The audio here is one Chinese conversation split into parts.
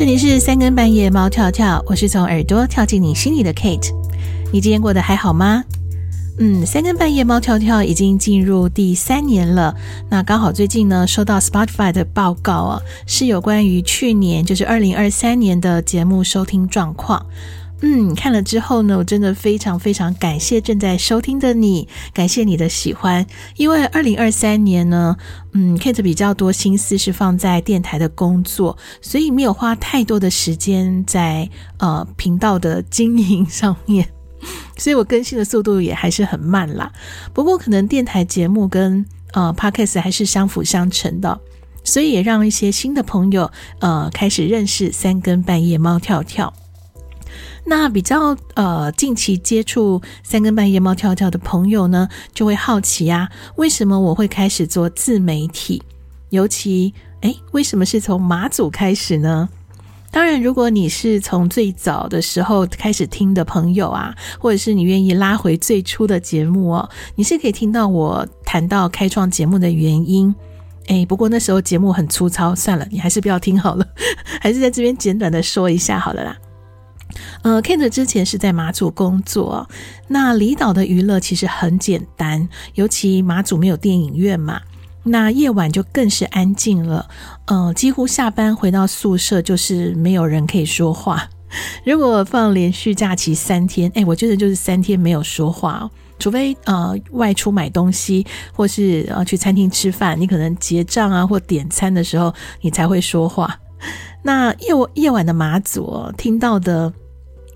这里是三更半夜猫跳跳，我是从耳朵跳进你心里的 Kate。你今天过得还好吗？嗯，三更半夜猫跳跳已经进入第三年了。那刚好最近呢，收到 Spotify 的报告啊，是有关于去年，就是二零二三年的节目收听状况。嗯，看了之后呢，我真的非常非常感谢正在收听的你，感谢你的喜欢。因为二零二三年呢，嗯，Kate 比较多心思是放在电台的工作，所以没有花太多的时间在呃频道的经营上面，所以我更新的速度也还是很慢啦。不过可能电台节目跟呃 Podcast 还是相辅相成的，所以也让一些新的朋友呃开始认识三更半夜猫跳跳。那比较呃近期接触三更半夜猫跳跳的朋友呢，就会好奇呀、啊，为什么我会开始做自媒体？尤其诶，为什么是从马祖开始呢？当然，如果你是从最早的时候开始听的朋友啊，或者是你愿意拉回最初的节目哦，你是可以听到我谈到开创节目的原因。诶，不过那时候节目很粗糙，算了，你还是不要听好了，还是在这边简短的说一下好了啦。呃，Kate 之前是在马祖工作，那离岛的娱乐其实很简单，尤其马祖没有电影院嘛，那夜晚就更是安静了。呃，几乎下班回到宿舍就是没有人可以说话。如果放连续假期三天，哎，我觉得就是三天没有说话，除非呃外出买东西或是呃去餐厅吃饭，你可能结账啊或点餐的时候你才会说话。那夜夜晚的马祖听到的，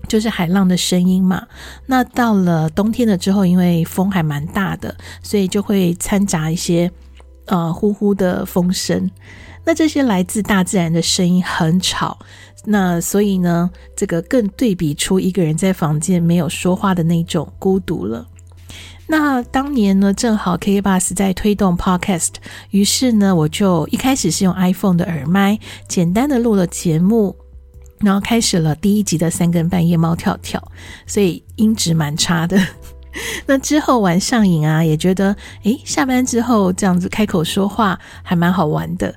就是海浪的声音嘛。那到了冬天了之后，因为风还蛮大的，所以就会掺杂一些呃呼呼的风声。那这些来自大自然的声音很吵，那所以呢，这个更对比出一个人在房间没有说话的那种孤独了。那当年呢，正好 KKBOX 在推动 Podcast，于是呢，我就一开始是用 iPhone 的耳麦，简单的录了节目，然后开始了第一集的三更半夜猫跳跳，所以音质蛮差的。那之后玩上瘾啊，也觉得诶，下班之后这样子开口说话还蛮好玩的。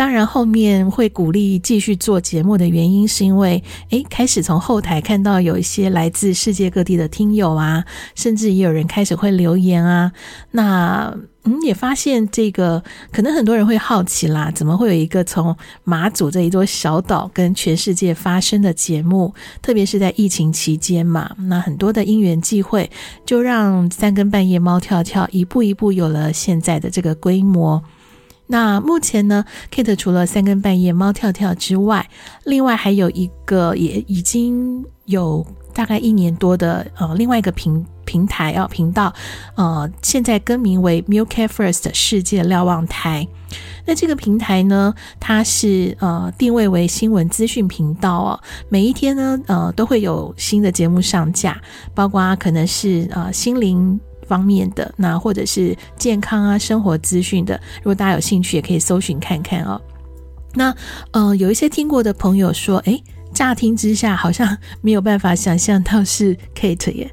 当然，后面会鼓励继续做节目的原因，是因为诶，开始从后台看到有一些来自世界各地的听友啊，甚至也有人开始会留言啊。那嗯，也发现这个可能很多人会好奇啦，怎么会有一个从马祖这一座小岛跟全世界发生的节目？特别是在疫情期间嘛，那很多的因缘际会，就让三更半夜猫跳跳一步一步有了现在的这个规模。那目前呢，Kate 除了三更半夜猫跳跳之外，另外还有一个也已经有大概一年多的呃另外一个平平台啊频道，呃现在更名为 MilkCat First 世界瞭望台。那这个平台呢，它是呃定位为新闻资讯频道哦，每一天呢呃都会有新的节目上架，包括可能是呃心灵。方面的那或者是健康啊生活资讯的，如果大家有兴趣，也可以搜寻看看哦。那呃，有一些听过的朋友说，诶，乍听之下好像没有办法想象到是 Kate 耶。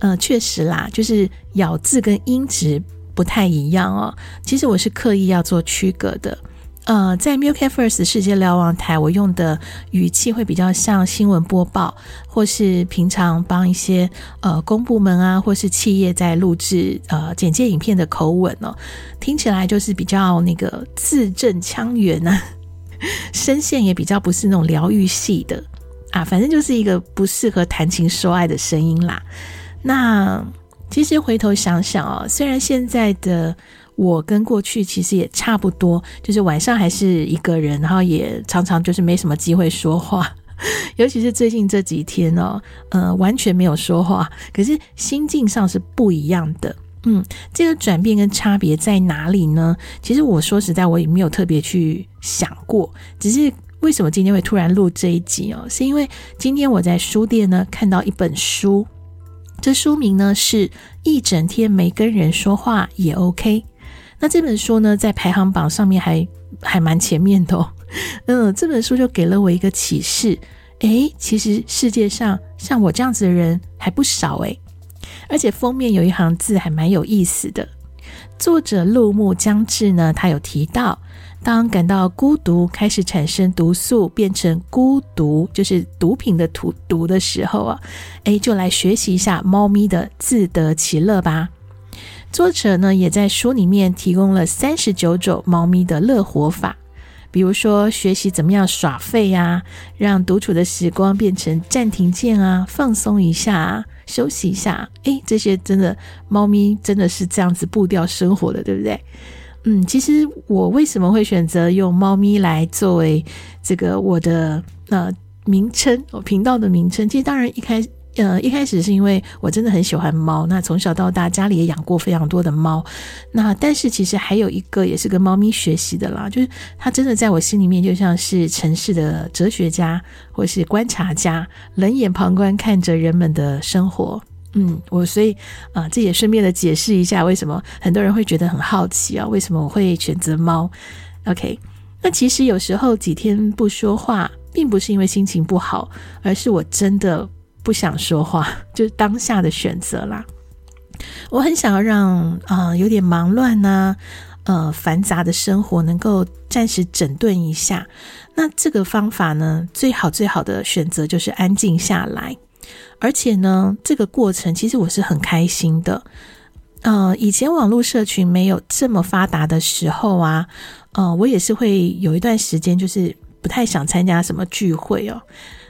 呃，确实啦，就是咬字跟音值不太一样哦。其实我是刻意要做区隔的。呃，在 Milk First 世界瞭望台，我用的语气会比较像新闻播报，或是平常帮一些呃公部门啊，或是企业在录制呃简介影片的口吻哦，听起来就是比较那个字正腔圆啊，声线也比较不是那种疗愈系的啊，反正就是一个不适合谈情说爱的声音啦。那其实回头想想哦，虽然现在的。我跟过去其实也差不多，就是晚上还是一个人，然后也常常就是没什么机会说话，尤其是最近这几天哦，呃，完全没有说话，可是心境上是不一样的。嗯，这个转变跟差别在哪里呢？其实我说实在，我也没有特别去想过，只是为什么今天会突然录这一集哦，是因为今天我在书店呢看到一本书，这书名呢是一整天没跟人说话也 OK。那这本书呢，在排行榜上面还还蛮前面的哦。嗯，这本书就给了我一个启示，诶，其实世界上像我这样子的人还不少诶。而且封面有一行字还蛮有意思的，作者陆木江志呢，他有提到，当感到孤独，开始产生毒素，变成孤独，就是毒品的毒毒的时候啊，诶，就来学习一下猫咪的自得其乐吧。作者呢，也在书里面提供了三十九种猫咪的乐活法。比如说，学习怎么样耍废呀，让独处的时光变成暂停键啊，放松一下，休息一下。诶，这些真的，猫咪真的是这样子步调生活的，对不对？嗯，其实我为什么会选择用猫咪来作为这个我的呃名称，我频道的名称？其实当然一开始。呃，一开始是因为我真的很喜欢猫，那从小到大家里也养过非常多的猫，那但是其实还有一个也是跟猫咪学习的啦，就是它真的在我心里面就像是城市的哲学家或是观察家，冷眼旁观看着人们的生活。嗯，我所以啊、这也顺便的解释一下为什么很多人会觉得很好奇啊，为什么我会选择猫？OK，那其实有时候几天不说话，并不是因为心情不好，而是我真的。不想说话，就是当下的选择啦。我很想要让啊、有点忙乱呐、啊，呃繁杂的生活能够暂时整顿一下。那这个方法呢，最好最好的选择就是安静下来。而且呢，这个过程其实我是很开心的。呃，以前网络社群没有这么发达的时候啊，呃，我也是会有一段时间就是不太想参加什么聚会哦。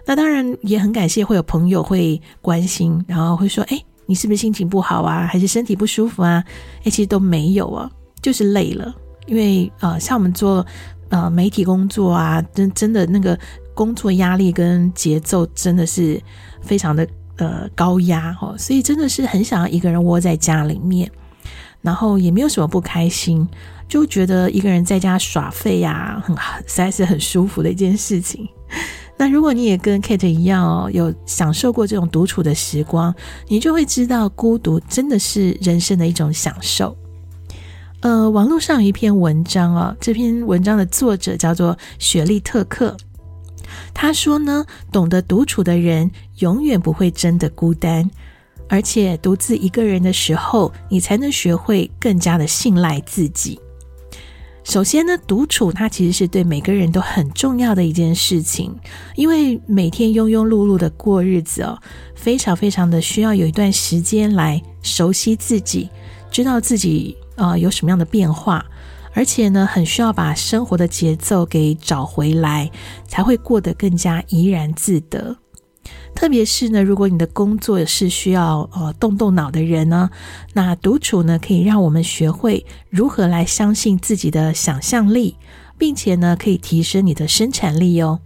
那当然也很感谢会有朋友会关心，然后会说：“哎，你是不是心情不好啊？还是身体不舒服啊？”哎，其实都没有啊，就是累了。因为呃，像我们做呃媒体工作啊，真真的那个工作压力跟节奏真的是非常的呃高压哦，所以真的是很想要一个人窝在家里面，然后也没有什么不开心，就觉得一个人在家耍废呀，很实在是很舒服的一件事情。那如果你也跟 Kate 一样哦，有享受过这种独处的时光，你就会知道孤独真的是人生的一种享受。呃，网络上有一篇文章哦，这篇文章的作者叫做雪莉特克，他说呢，懂得独处的人永远不会真的孤单，而且独自一个人的时候，你才能学会更加的信赖自己。首先呢，独处它其实是对每个人都很重要的一件事情，因为每天庸庸碌碌的过日子哦，非常非常的需要有一段时间来熟悉自己，知道自己啊、呃、有什么样的变化，而且呢，很需要把生活的节奏给找回来，才会过得更加怡然自得。特别是呢，如果你的工作是需要呃动动脑的人呢，那独处呢可以让我们学会如何来相信自己的想象力，并且呢可以提升你的生产力哦。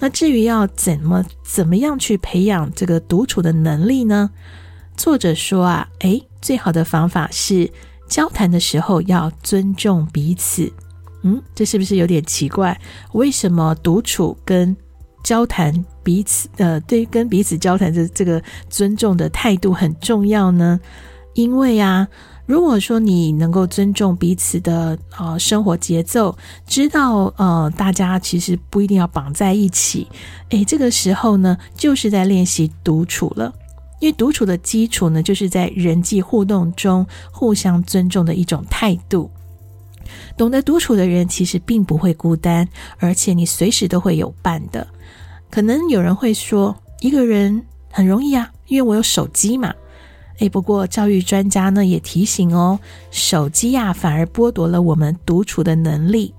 那至于要怎么怎么样去培养这个独处的能力呢？作者说啊，诶，最好的方法是交谈的时候要尊重彼此。嗯，这是不是有点奇怪？为什么独处跟交谈彼此，呃，对，跟彼此交谈的这个尊重的态度很重要呢。因为啊，如果说你能够尊重彼此的呃生活节奏，知道呃大家其实不一定要绑在一起，诶，这个时候呢，就是在练习独处了。因为独处的基础呢，就是在人际互动中互相尊重的一种态度。懂得独处的人，其实并不会孤单，而且你随时都会有伴的。可能有人会说，一个人很容易啊，因为我有手机嘛。诶，不过教育专家呢也提醒哦，手机呀反而剥夺了我们独处的能力，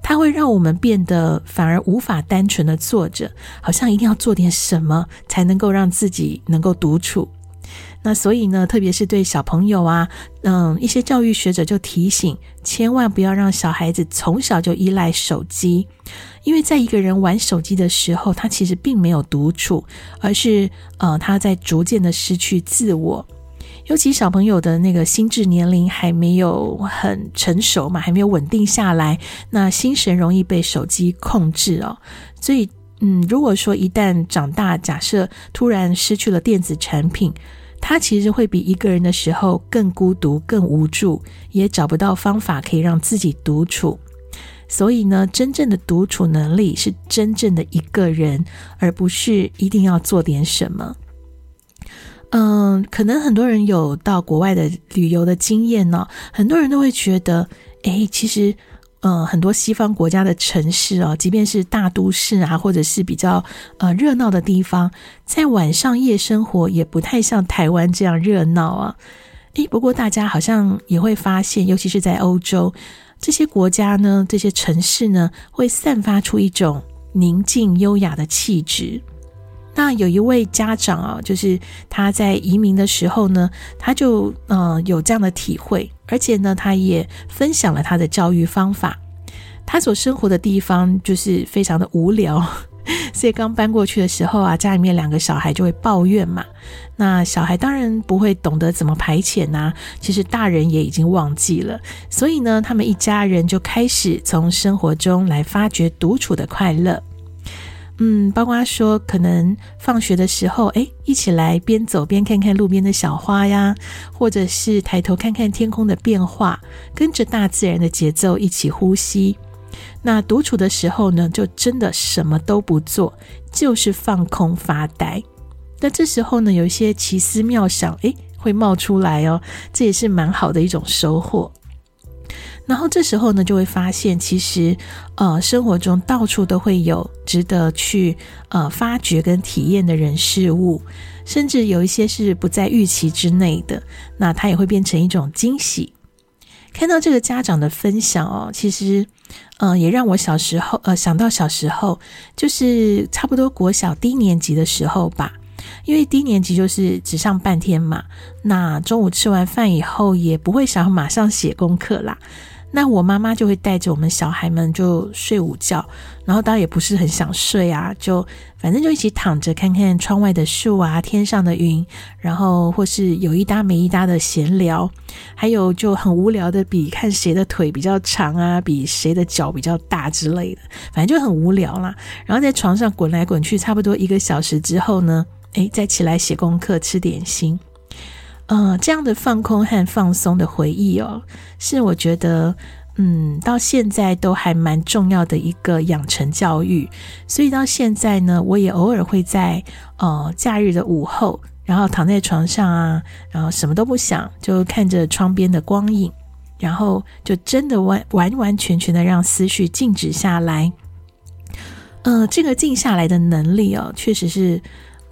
它会让我们变得反而无法单纯的坐着，好像一定要做点什么才能够让自己能够独处。那所以呢，特别是对小朋友啊，嗯，一些教育学者就提醒，千万不要让小孩子从小就依赖手机，因为在一个人玩手机的时候，他其实并没有独处，而是呃，他在逐渐的失去自我。尤其小朋友的那个心智年龄还没有很成熟嘛，还没有稳定下来，那心神容易被手机控制哦。所以，嗯，如果说一旦长大，假设突然失去了电子产品，他其实会比一个人的时候更孤独、更无助，也找不到方法可以让自己独处。所以呢，真正的独处能力是真正的一个人，而不是一定要做点什么。嗯，可能很多人有到国外的旅游的经验呢，很多人都会觉得，诶，其实。呃，很多西方国家的城市哦，即便是大都市啊，或者是比较呃热闹的地方，在晚上夜生活也不太像台湾这样热闹啊。诶，不过大家好像也会发现，尤其是在欧洲这些国家呢，这些城市呢，会散发出一种宁静优雅的气质。那有一位家长啊，就是他在移民的时候呢，他就呃有这样的体会，而且呢，他也分享了他的教育方法。他所生活的地方就是非常的无聊，所以刚搬过去的时候啊，家里面两个小孩就会抱怨嘛。那小孩当然不会懂得怎么排遣呐，其实大人也已经忘记了。所以呢，他们一家人就开始从生活中来发掘独处的快乐。嗯，包括说，可能放学的时候，诶，一起来边走边看看路边的小花呀，或者是抬头看看天空的变化，跟着大自然的节奏一起呼吸。那独处的时候呢，就真的什么都不做，就是放空发呆。那这时候呢，有一些奇思妙想，诶，会冒出来哦，这也是蛮好的一种收获。然后这时候呢，就会发现，其实，呃，生活中到处都会有值得去呃发掘跟体验的人事物，甚至有一些是不在预期之内的，那它也会变成一种惊喜。看到这个家长的分享哦，其实，呃，也让我小时候呃想到小时候，就是差不多国小低年级的时候吧，因为低年级就是只上半天嘛，那中午吃完饭以后也不会想马上写功课啦。那我妈妈就会带着我们小孩们就睡午觉，然后当然也不是很想睡啊，就反正就一起躺着看看窗外的树啊，天上的云，然后或是有一搭没一搭的闲聊，还有就很无聊的比看谁的腿比较长啊，比谁的脚比较大之类的，反正就很无聊啦。然后在床上滚来滚去，差不多一个小时之后呢，诶，再起来写功课，吃点心。呃，这样的放空和放松的回忆哦，是我觉得，嗯，到现在都还蛮重要的一个养成教育。所以到现在呢，我也偶尔会在呃假日的午后，然后躺在床上啊，然后什么都不想，就看着窗边的光影，然后就真的完完完全全的让思绪静止下来。呃，这个静下来的能力哦，确实是。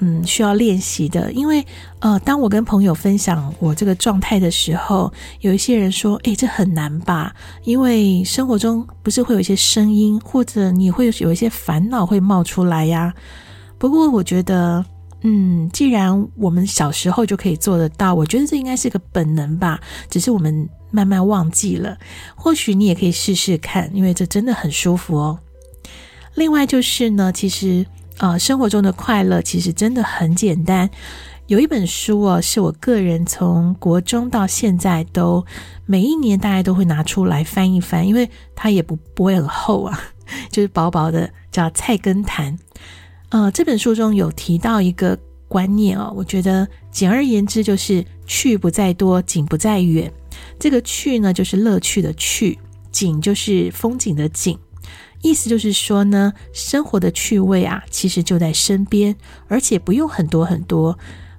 嗯，需要练习的，因为呃，当我跟朋友分享我这个状态的时候，有一些人说：“诶，这很难吧？因为生活中不是会有一些声音，或者你会有一些烦恼会冒出来呀。”不过我觉得，嗯，既然我们小时候就可以做得到，我觉得这应该是个本能吧，只是我们慢慢忘记了。或许你也可以试试看，因为这真的很舒服哦。另外就是呢，其实。呃，生活中的快乐其实真的很简单。有一本书哦，是我个人从国中到现在都每一年大概都会拿出来翻一翻，因为它也不不会很厚啊，就是薄薄的，叫《菜根谭》。呃，这本书中有提到一个观念哦，我觉得简而言之就是趣不在多，景不在远。这个趣呢，就是乐趣的趣；景就是风景的景。意思就是说呢，生活的趣味啊，其实就在身边，而且不用很多很多。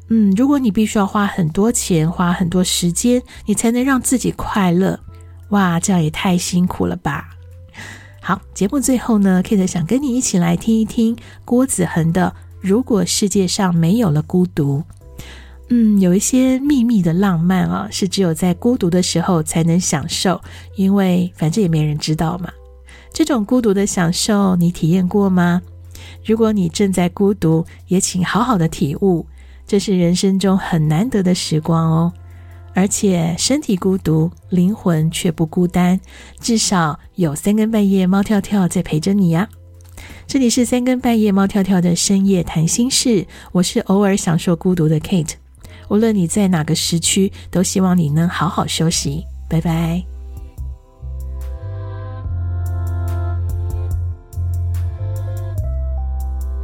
嗯，如果你必须要花很多钱、花很多时间，你才能让自己快乐，哇，这样也太辛苦了吧！好，节目最后呢，Kate 想跟你一起来听一听郭子恒的《如果世界上没有了孤独》。嗯，有一些秘密的浪漫啊，是只有在孤独的时候才能享受，因为反正也没人知道嘛。这种孤独的享受，你体验过吗？如果你正在孤独，也请好好的体悟，这是人生中很难得的时光哦。而且身体孤独，灵魂却不孤单，至少有三更半夜猫跳跳在陪着你呀。这里是三更半夜猫跳跳的深夜谈心事，我是偶尔享受孤独的 Kate。无论你在哪个时区，都希望你能好好休息。拜拜。